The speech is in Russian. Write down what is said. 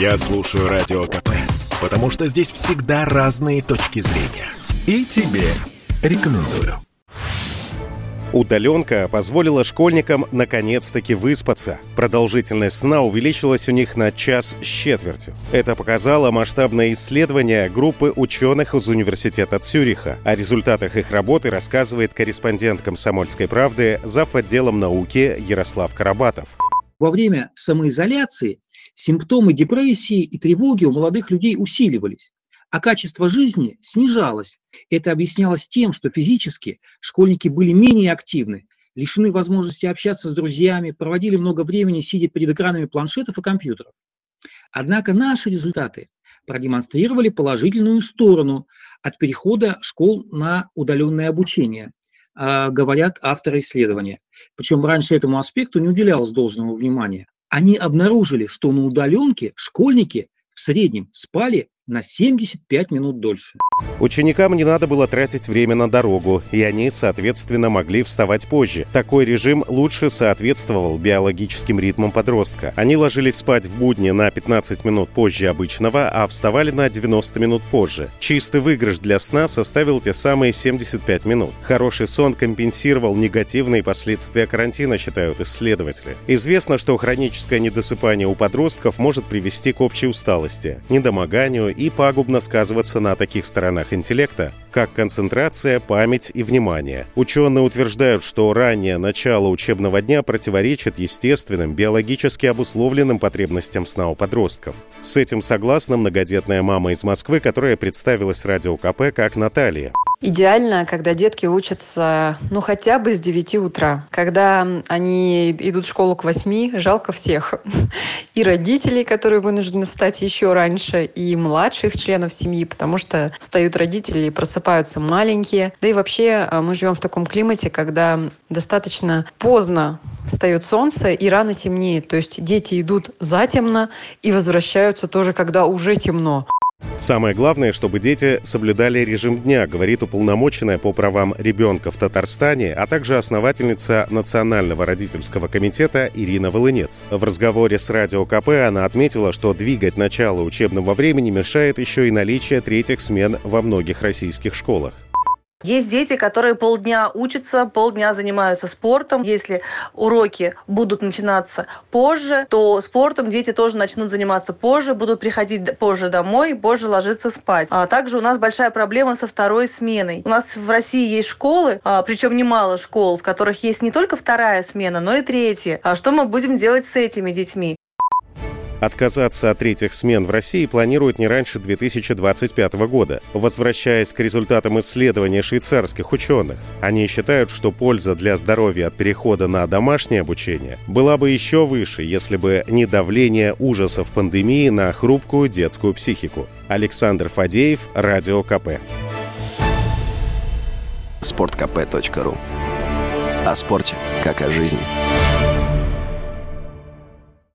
Я слушаю Радио КП, потому что здесь всегда разные точки зрения. И тебе рекомендую. Удаленка позволила школьникам наконец-таки выспаться. Продолжительность сна увеличилась у них на час с четвертью. Это показало масштабное исследование группы ученых из Университета Цюриха. О результатах их работы рассказывает корреспондент «Комсомольской правды» зав. отделом науки Ярослав Карабатов. Во время самоизоляции симптомы депрессии и тревоги у молодых людей усиливались а качество жизни снижалось. Это объяснялось тем, что физически школьники были менее активны, лишены возможности общаться с друзьями, проводили много времени, сидя перед экранами планшетов и компьютеров. Однако наши результаты продемонстрировали положительную сторону от перехода школ на удаленное обучение, говорят авторы исследования. Причем раньше этому аспекту не уделялось должного внимания. Они обнаружили, что на удаленке школьники в среднем спали на 75 минут дольше. Ученикам не надо было тратить время на дорогу, и они, соответственно, могли вставать позже. Такой режим лучше соответствовал биологическим ритмам подростка. Они ложились спать в будни на 15 минут позже обычного, а вставали на 90 минут позже. Чистый выигрыш для сна составил те самые 75 минут. Хороший сон компенсировал негативные последствия карантина, считают исследователи. Известно, что хроническое недосыпание у подростков может привести к общей усталости, недомоганию и пагубно сказываться на таких сторонах интеллекта, как концентрация, память и внимание. Ученые утверждают, что раннее начало учебного дня противоречит естественным, биологически обусловленным потребностям сна у подростков. С этим согласна многодетная мама из Москвы, которая представилась радио КП как Наталья. Идеально, когда детки учатся, ну, хотя бы с 9 утра. Когда они идут в школу к 8, жалко всех. И родителей, которые вынуждены встать еще раньше, и младших членов семьи, потому что встают родители и просыпаются маленькие. Да и вообще а, мы живем в таком климате, когда достаточно поздно встает солнце и рано темнеет. То есть дети идут затемно и возвращаются тоже, когда уже темно. Самое главное, чтобы дети соблюдали режим дня, говорит уполномоченная по правам ребенка в Татарстане, а также основательница Национального родительского комитета Ирина Волынец. В разговоре с Радио КП она отметила, что двигать начало учебного времени мешает еще и наличие третьих смен во многих российских школах. Есть дети, которые полдня учатся, полдня занимаются спортом. Если уроки будут начинаться позже, то спортом дети тоже начнут заниматься позже, будут приходить позже домой, позже ложиться спать. А также у нас большая проблема со второй сменой. У нас в России есть школы, а, причем немало школ, в которых есть не только вторая смена, но и третья. А что мы будем делать с этими детьми? Отказаться от третьих смен в России планируют не раньше 2025 года. Возвращаясь к результатам исследования швейцарских ученых, они считают, что польза для здоровья от перехода на домашнее обучение была бы еще выше, если бы не давление ужасов пандемии на хрупкую детскую психику. Александр Фадеев, Радио КП. Спорткп.ру О спорте, как о жизни.